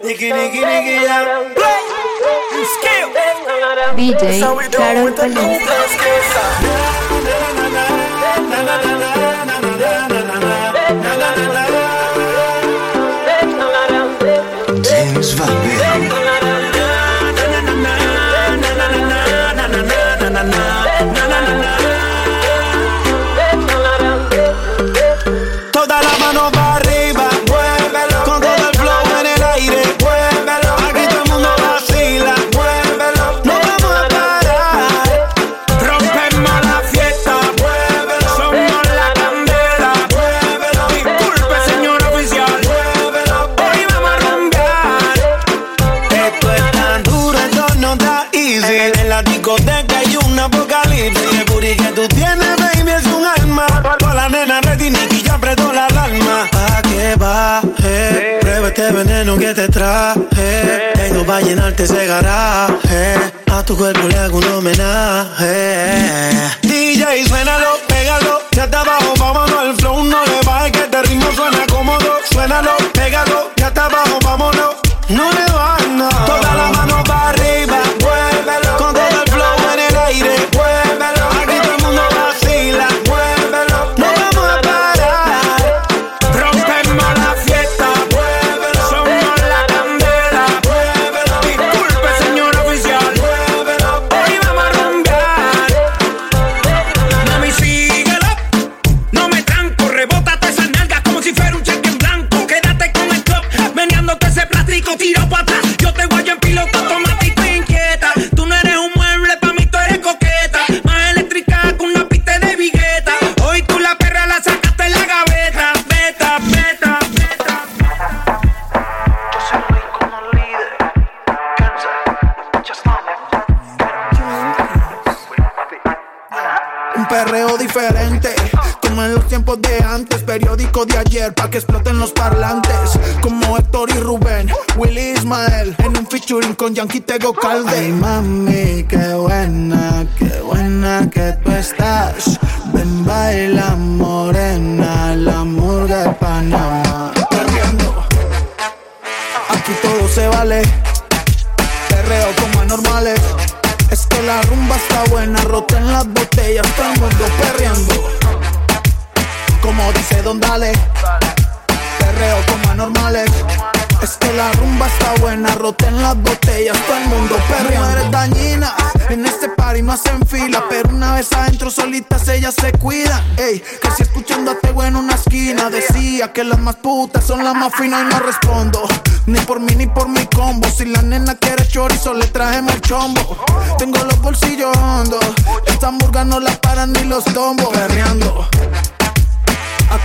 Nigga, nigga, nigga, yeah. Play. You skill. BJ, Shadow te traje. Tengo pa' llenarte ese garaje. A tu cuerpo le hago un homenaje. DJ, suénalo, pégalo. Ya está abajo, vámonos al flow. No le bajes que este ritmo suena cómodo. Suénalo, pégalo. Ya está abajo, vámonos. No le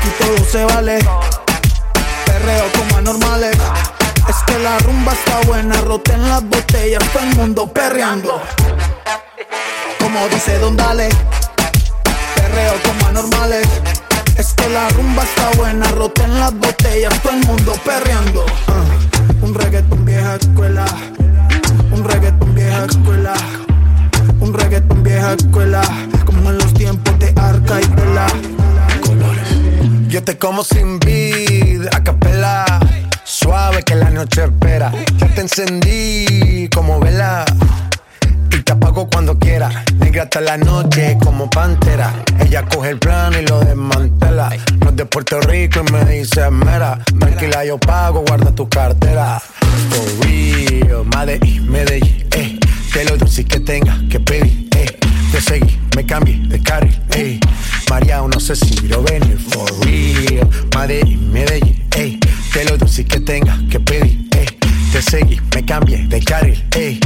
Aquí todo se vale. Perreo como anormales. Es que la rumba está buena, roten las botellas, todo el mundo perreando. Como dice Don Dale, perreo como anormales. Es que la rumba está buena, roten las botellas, todo el mundo perreando. Ah, un reggaeton vieja escuela, un reggaeton vieja escuela, un reggaeton vieja escuela, como en los tiempos de Arca y Vela. Yo te como sin vid, a capela. Suave que la noche espera. Ya te encendí como vela. Y te apago cuando quiera. Negra hasta la noche como pantera. Ella coge el plano y lo desmantela. No es de Puerto Rico y me dice mera. Tranquila, yo pago, guarda tu cartera. For real, Medellín, Medellín, eh. Que lo dulce que tenga que pedir, eh. Te seguí, me cambié de carril, eh. María, no sé si quiero venir for real. Medellín, Medellín, ey. Que lo dulce que tenga que pedir, ey. Te seguí, me cambié de carril, ey.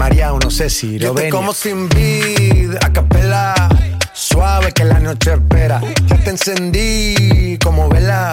María, no sé si quiero venir. como sin vid, a capela. Suave que la noche espera. Ya te encendí como vela.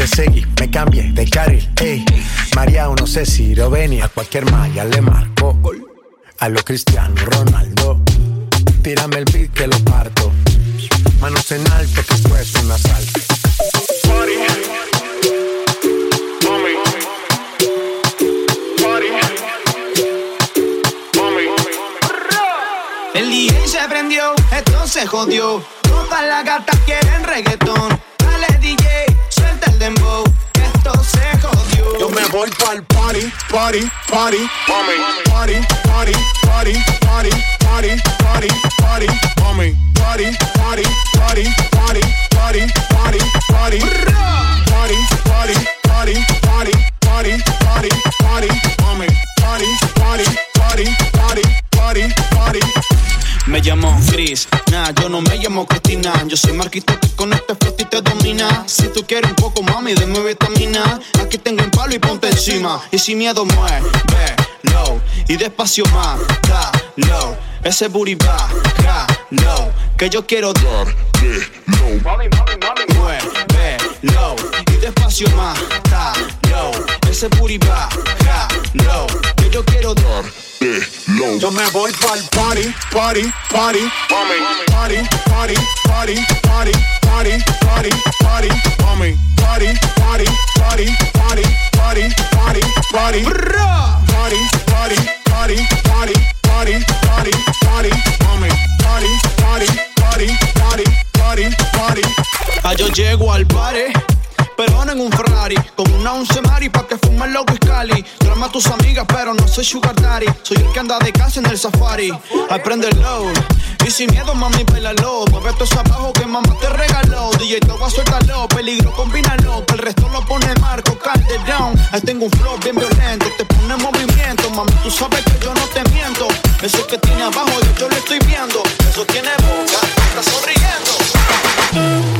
Te seguí, me cambié de carril, ey. María, no sé si venía, cualquier malla le marco. A lo Cristiano Ronaldo, tírame el beat que lo parto. Manos en alto, que esto es un asalto. El DJ se prendió, esto se jodió. Todas las gatas quieren reggaetón. me voy pa'l party, party, party. Mami. Party, party, party, party, party, party, party. Mami. Party, party, party, party, party, party, party. Party, party, party, party, party, party, party. Mami. Party, party, party, party party, party. Me llamo Chris, nah, yo no me llamo Cristina. Yo soy Marquito que con este flow te domina. Si tú quieres un poco, mami, denme vitamina. Aquí tengo un palo y ponte encima. Y sin miedo mueve, low. Y despacio más, low. Ese booty va, low. Que yo quiero dar, low. Mami, mami, mami, mueve, low y despacio más, ta, low. Ese booty va, ja, low. Que yo quiero dar, de low. Yo me voy pa'l party, party, party, party, party, party, party. party. Soy sugar daddy. Soy el que anda de casa en el safari. Aprende el low. Y sin miedo, mami, bailalo. Mueve eso abajo que mamá te regaló. DJ, te voy a suéltalo. Peligro, combínalo. Que el resto lo pone Marco, down. Ahí tengo un flow bien violento. Te pone en movimiento. Mami, tú sabes que yo no te miento. Eso que tiene abajo, yo, yo lo estoy viendo. Eso tiene boca, está sonriendo.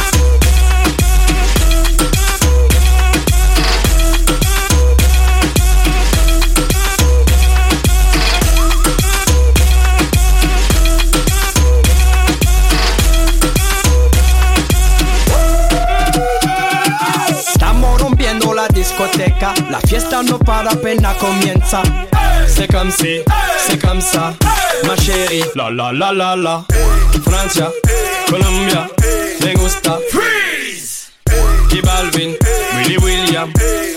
Discoteca, la fiesta no para apenas comienza. C'est comme si, c'est comme ça, ma chérie. La la la la la. Francia, Colombia, me gusta. Freeze. Y Balvin, Willy William,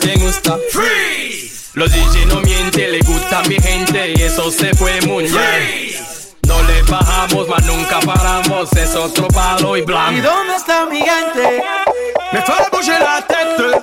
me gusta. Freeze. Los DJ no mienten, le gusta a mi gente y eso se fue muy bien. No le bajamos, mas nunca paramos, es otro palo y ¿Y blanco. dónde está mi gente? Me fue a bouger la tête.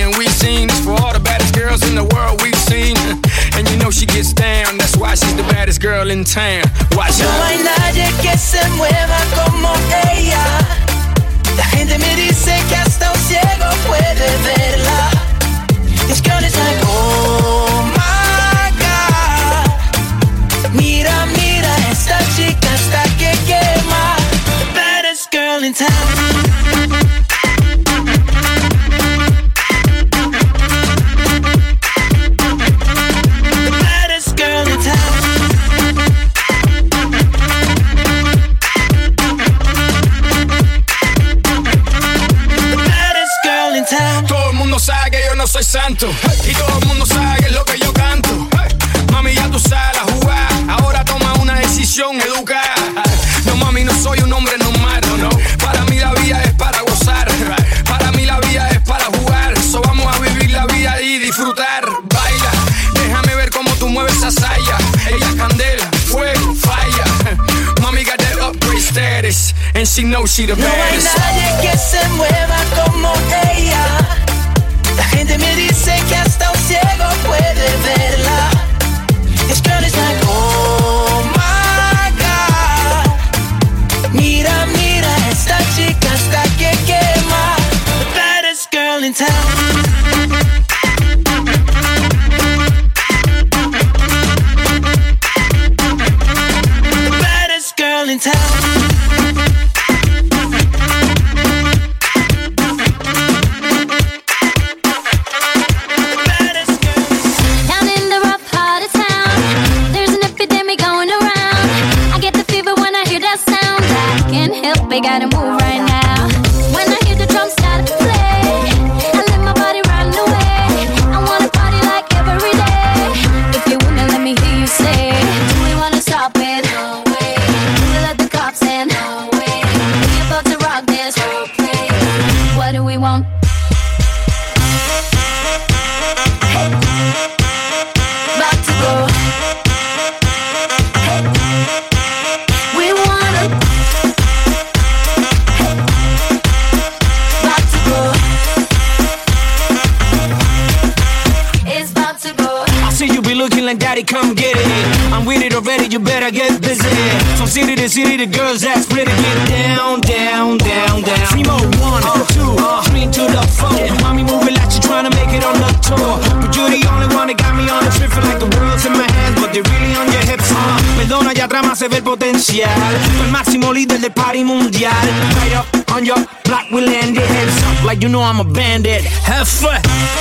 And we sing this for all the baddest girls in the world we've seen. And you know she gets down, that's why she's the baddest girl in town. Watch No out. hay nadie que se mueva she the No hay nadie que se mueva como ella. La gente me dice que hasta un ciego puede verla. I'm a bandit. Have fun.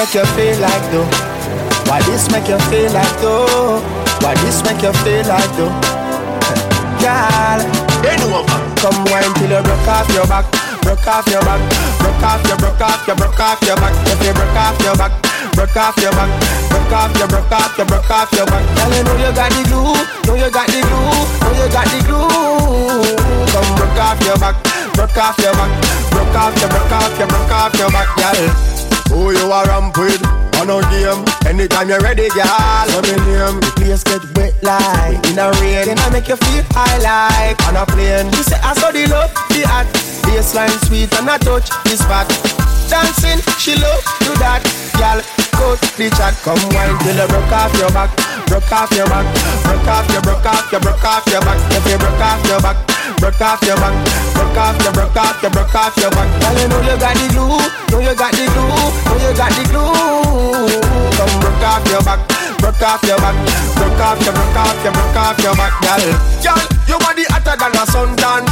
Make you feel like though? Why this make you feel like though? Why this make you feel like though? Girl. Come wine till you broke off your back, broke off your back, broke off your, broke off your, broke off your back. If you broke off your back, broke off your back, broke off your, broke off your, broke off your back. Girl, you know you got the glue, know you got the glue, know you got the glue. Come broke off your back, broke off your back, broke off your, broke off your, broke off your back, girl. Who you are ramp with? On a game. Anytime you're ready, girl. Let me name. The place get wet like in a rain. Then I make you feel high like on a plane. You say I saw the love, the act. Baseline sweet and I touch the spot. Dancing, she love do that. Girl, go the chat. Come wine till you broke off your back. Broke off your back. Broke off your, broke off your, broke off your back. If you broke off your back. Broke off your back, broke off your, broke off your, broke off your back. Girl, you know you got the glue, know you got the glue, know you got the glue. Come broke off your back, broke off your back, broke off your, broke off your, broke off your back, girl. Girl, your body hotter than a suntan.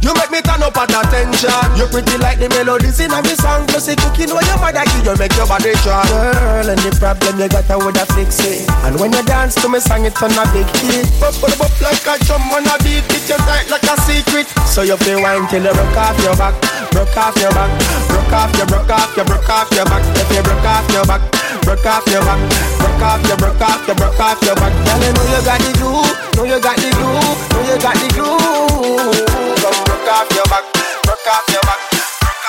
You make me turn up at attention. You pretty like the melodies in every song. Plus the cooking when your mother give you make your body strong. Girl, and the problem you got, I woulda fix it. And when you dance to me, song it on a big hit. Bop, bop, bop like a drum on a beat. It you tight like a secret. So you feel wine till you broke off your back, broke off your back, broke off your, broke off your, broke off your back. If you broke off your back, broke off your back, broke off your, broke off your, broke off your back. Girl, you know you got the glue, know you got the glue, know you got the glue. Come broke off your back, broke off your back, broke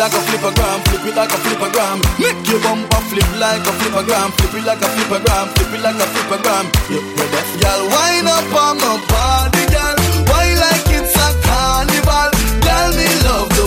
like a flipper gram, flip it like a flipper gram. Make your bumper flip like a flipper gram, flip it like a flipper gram, flip it like a flipper gram. Look where girl wind up on my body, girl. Why like it's a carnival? Girl, me love.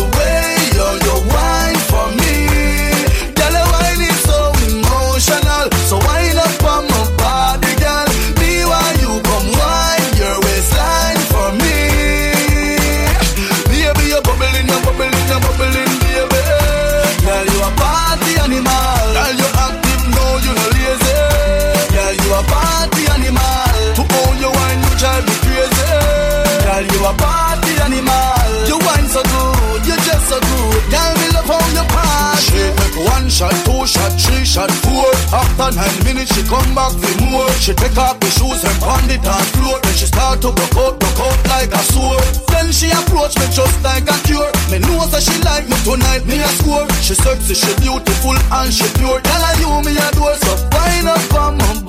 One shot, two shot, three shot, four. After nine minutes, she come back for more. She take off the shoes and pound it on floor. Then she start to broke out, broke out like a sword. Then she approach me just like a cure. Me know that she like me tonight, me a score. She sexy, she beautiful and she pure. Girl, I you me a door, so wind up on my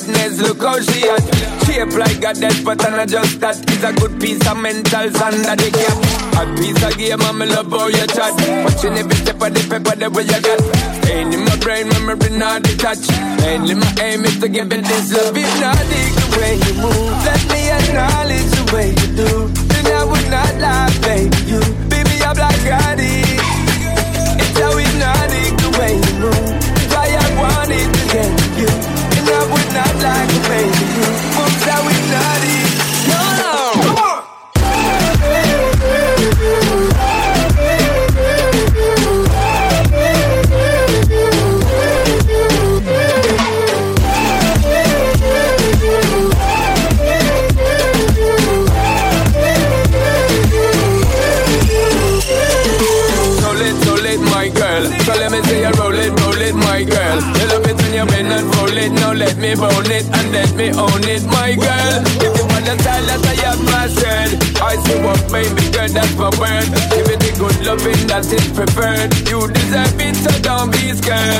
badness, look how she at. Shape like a dead, but I'm just that. It's a good piece of mental under the cap. A piece of game, I'm love how you chat. Watching every step of the paper, the way you got. Staying in my brain, memory not detached. Mainly my aim is to give it this love. If not the way you move, let me acknowledge the way you do. Then I would not lie, baby. You, baby, I'm like Gotti. It's how hypnotic the way you move. Why I wanted to get like to baby is preferred. You deserve it, so don't be scared.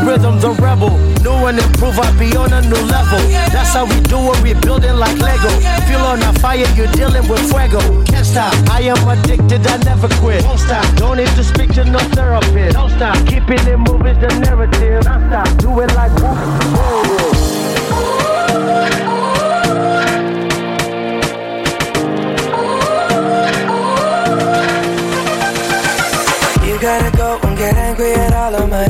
The rhythm's a rebel. New and improve, I be on a new level. That's how we do it, we building like Lego. Feel on a fire, you're dealing with fuego. Can't stop, I am addicted, I never quit. Won't stop, don't need to speak to no therapist. Don't stop, keeping it moving the narrative. Don't stop, do it like whoop. You gotta go and get angry at all of my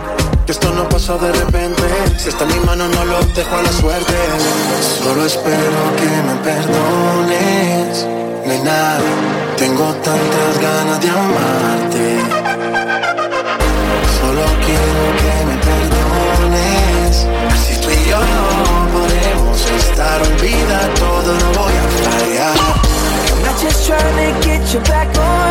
esto no pasó de repente. Si está en mi mano, no lo dejo a la suerte. Solo espero que me perdones. Nena, tengo tantas ganas de amarte. Solo quiero que me perdones. Si tú y yo no podemos estar, olvida todo, no voy a fallar. I'm not just trying to get you back on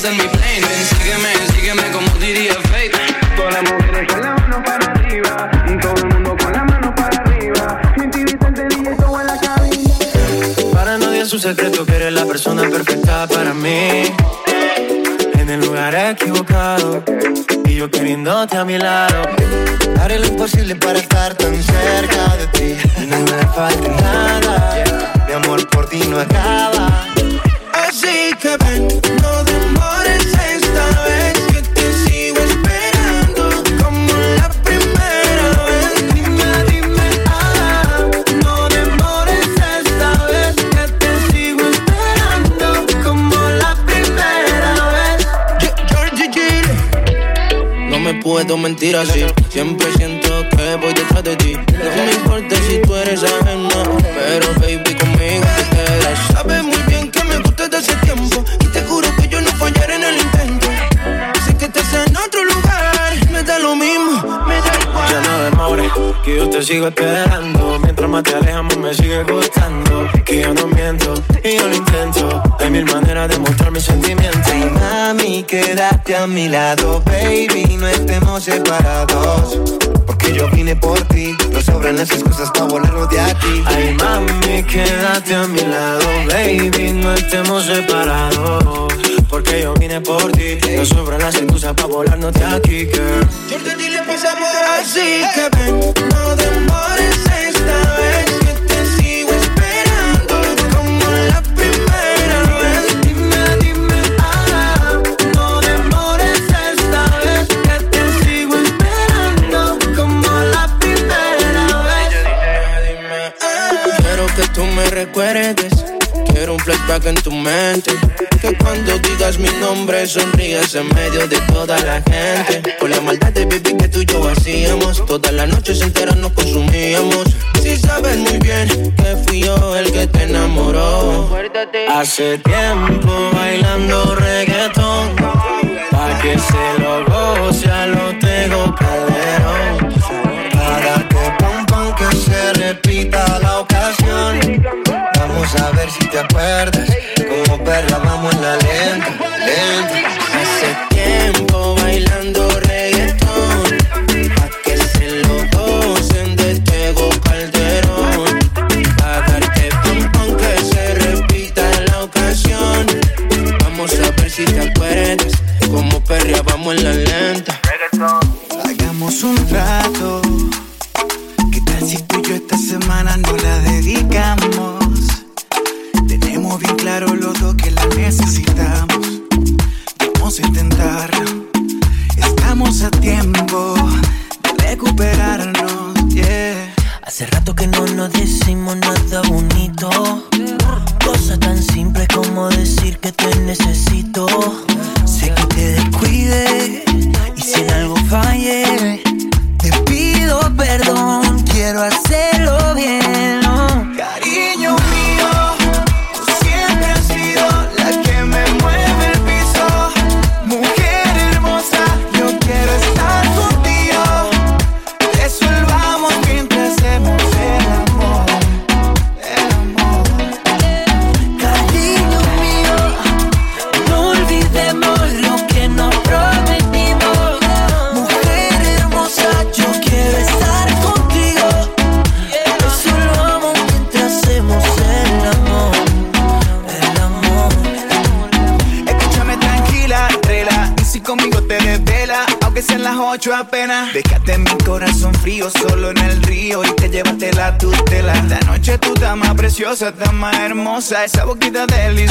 más en mi plane. Ven, sígueme, sígueme como diría Fate. Todas las mujeres con la mano para arriba. Y todo el mundo con la mano para arriba. Gente Vicente DJ todo en la cabina. Para nadie es un secreto que eres la persona perfecta para mí. En el lugar equivocado. Y yo queriéndote a mi lado. Haré lo imposible para estar tan cerca de ti. Y no me falta nada. Mi amor por ti no acaba. Así que ven, no puedo mentir así. Siempre siento que voy detrás de ti. No me importa si tú eres ajena. Que yo te sigo esperando. Mientras más te alejamos, me sigue gustando. Que yo no miento y yo lo intento. Hay mil maneras de mostrar mis sentimientos. Ay, mami, quédate a mi lado, baby. No estemos separados. Porque yo vine por ti. No sobran las excusas para volarnos de aquí. Ay, mami, quédate a mi lado, baby. No estemos separados. Porque yo vine por ti. No sobran las excusas para volarnos de aquí, girl. Jordan, dile pues amor así que ven, no demores esta vez que te sigo esperando como la primera vez. Dime, dime, ah, no demores esta vez que te sigo esperando como la primera vez. Quiero que tú me recuerdes. Quiero un flashback en tu mente. Digas mi nombre sonrías en medio de toda la gente. Por la maldad de baby que tú y yo hacíamos. Todas las noches enteras nos consumíamos. Si sabes muy bien que fui yo el que te enamoró. Hace tiempo bailando reggaetón. Pa' que se lo goce a lo tengo calderón. Repita la ocasión. Vamos a ver si te acuerdas. Como perla vamos en la lenta, lenta. Hace tiempo bailando reggaetón. Pa' que se lo gocen de Tego Calderón. Pa' darte pum pum que se repita la ocasión. Vamos a ver si te acuerdas. Como perrea vamos en la lenta. Hagamos un trato. Hermosa, esa boquita deliciosa.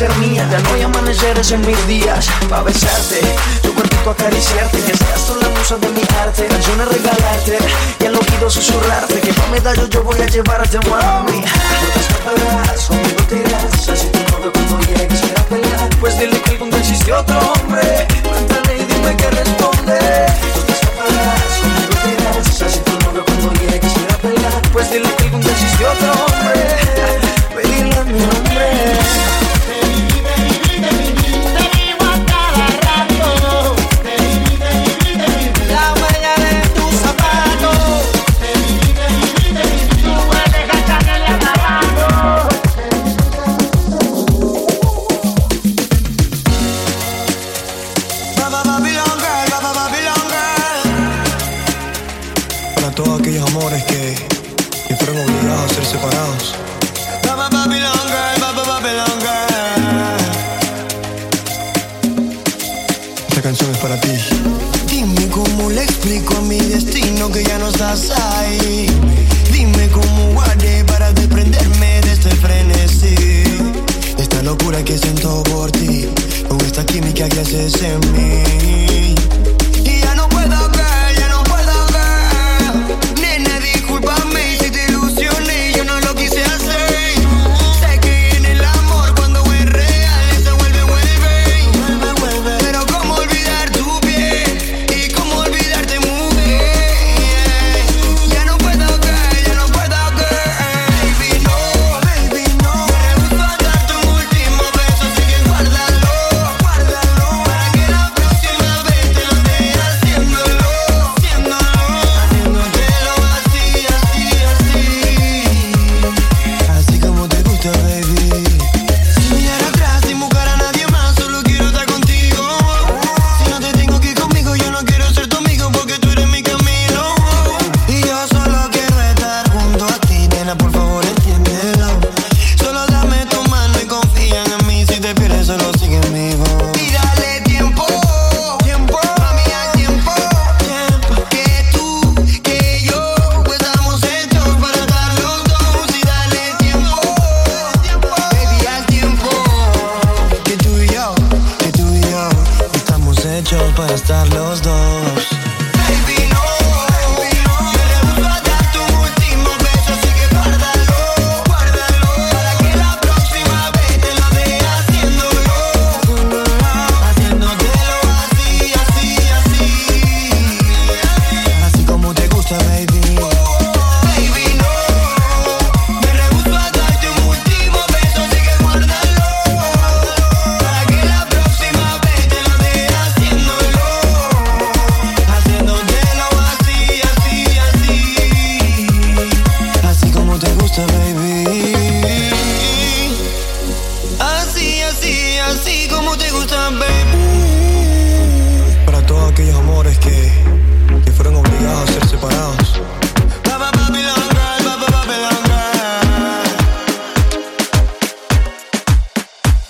ser mía Ya no hay amaneceres en mis días. Pa' besarte, tu cuerpito acariciarte Que seas tú la musa de mi arte. Canciones regalarte y al oído susurrarte Que pa' medallo yo voy a llevarte, mami. No te escaparás, conmigo te irás Así tu novio cuando llegue quisiera pelear. Pues dile que algún día existió otro hombre.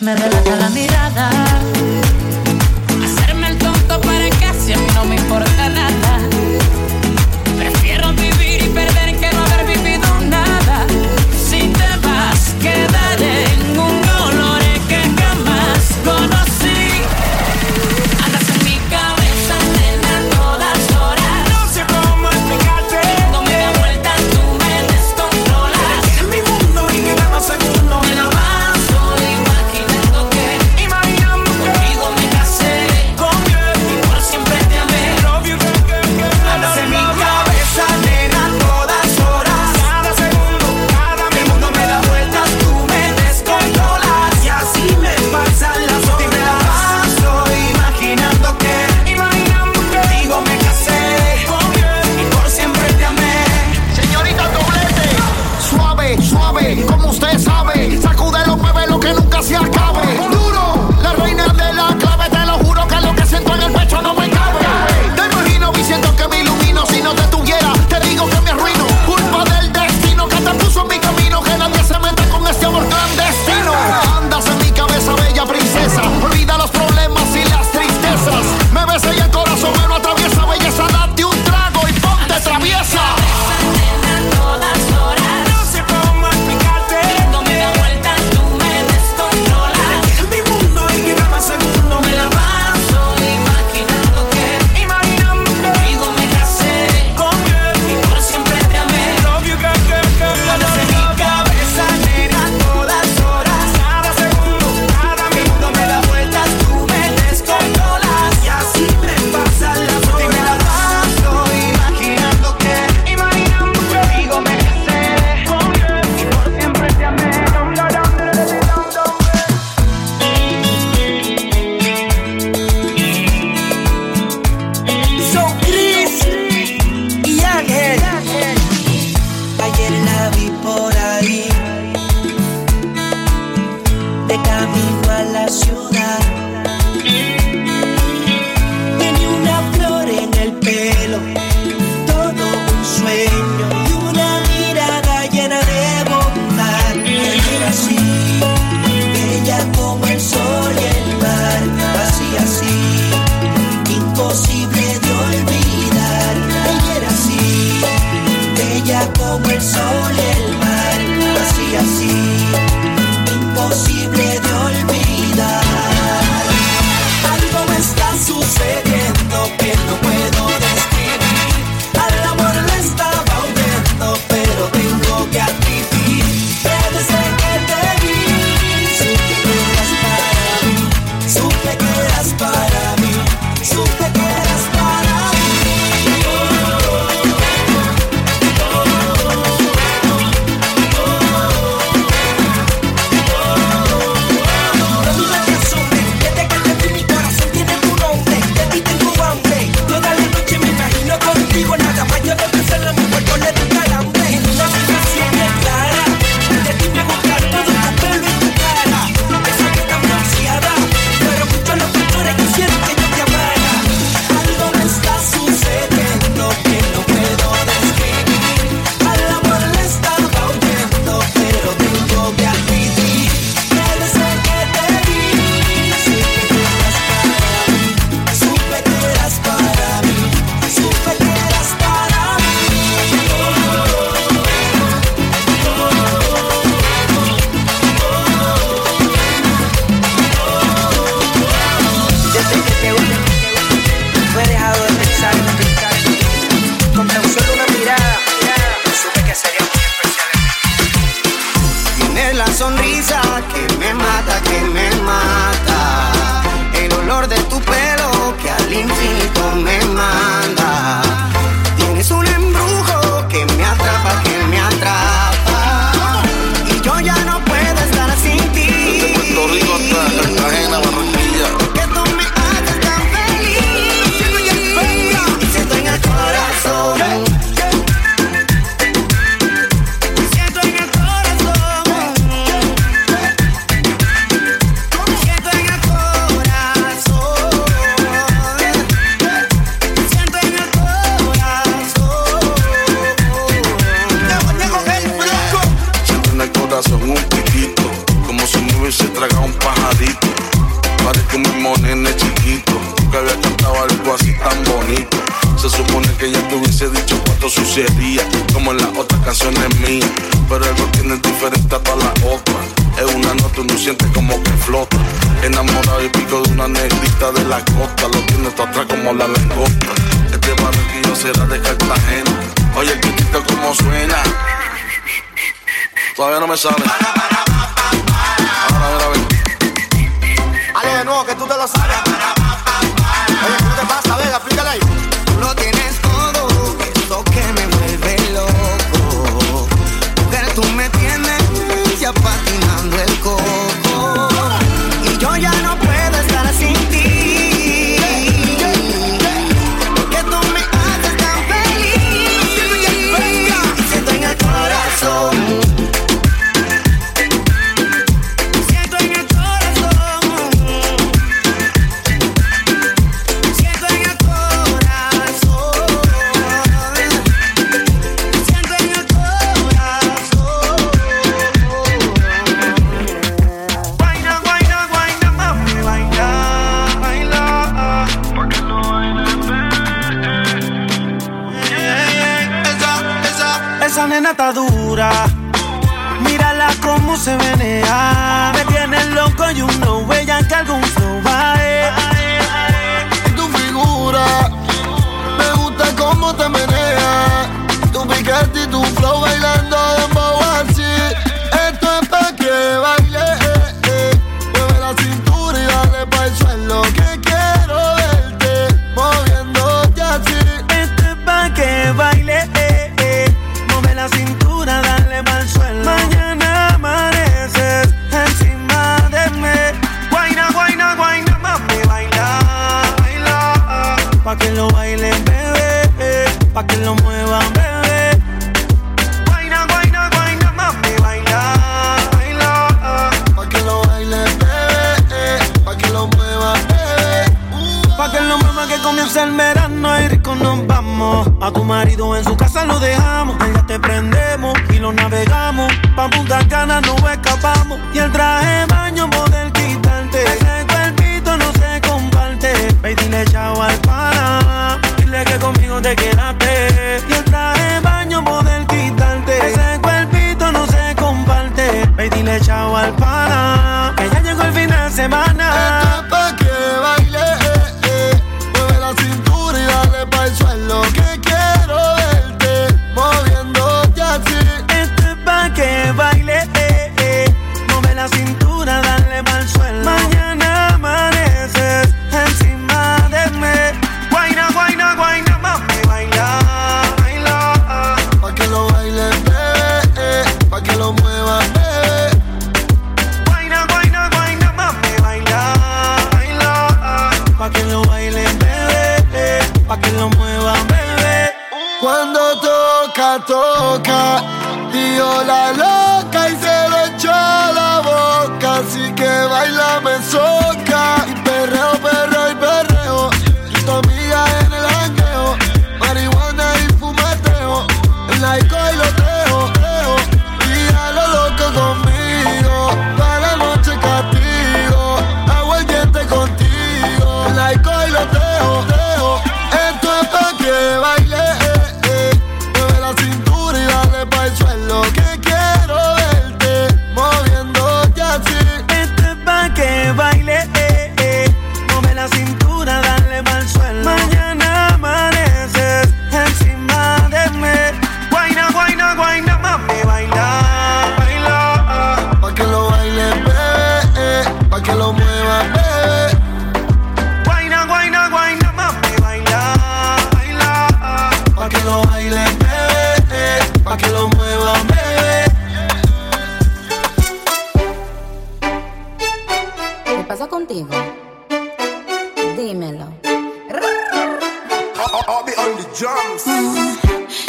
me delata la mirada. Hacerme el tonto para que así no me importa. como en las otras canciones mías. Pero algo tiene diferente a todas las otras. Es una nota, uno siente como que flota. Enamorado y pico de una negrita de la costa. Lo tiene hasta atrás como la langosta. Este barrio será de Cartagena. Oye, el pitito como suena. Todavía no me sale. Ahora, mira, ver. Ale, de nuevo, que tú te lo sabes. Esa nena está dura. Mírala cómo se menea. Me tiene loco y you uno know, que algún flow va Tu figura, me gusta cómo te menea. Tu picante y tu flow bailando de así. Esto es pa' que. pa' que lo muevan, bebé. Guayna, guayna, guayna, mami, baila, baila. Pa' que lo baile, bebé, pa' que lo mueva, bebé. Pa' que lo mueva que comienza el verano y rico nos vamos. A tu marido en su casa lo dejamos, ya te prendemos y lo navegamos. Pa' Punta Cana nos escapamos y el traje baño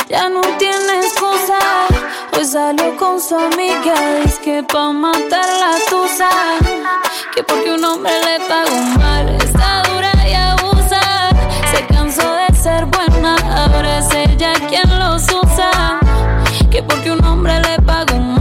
Ya no tiene excusa. Hoy salió con su amiga. Dice que pa' matar la tusa. Que porque un hombre le pagó mal. Está dura y abusa. Se cansó de ser buena. Ahora es ella quien los usa. Que porque un hombre le pagó mal.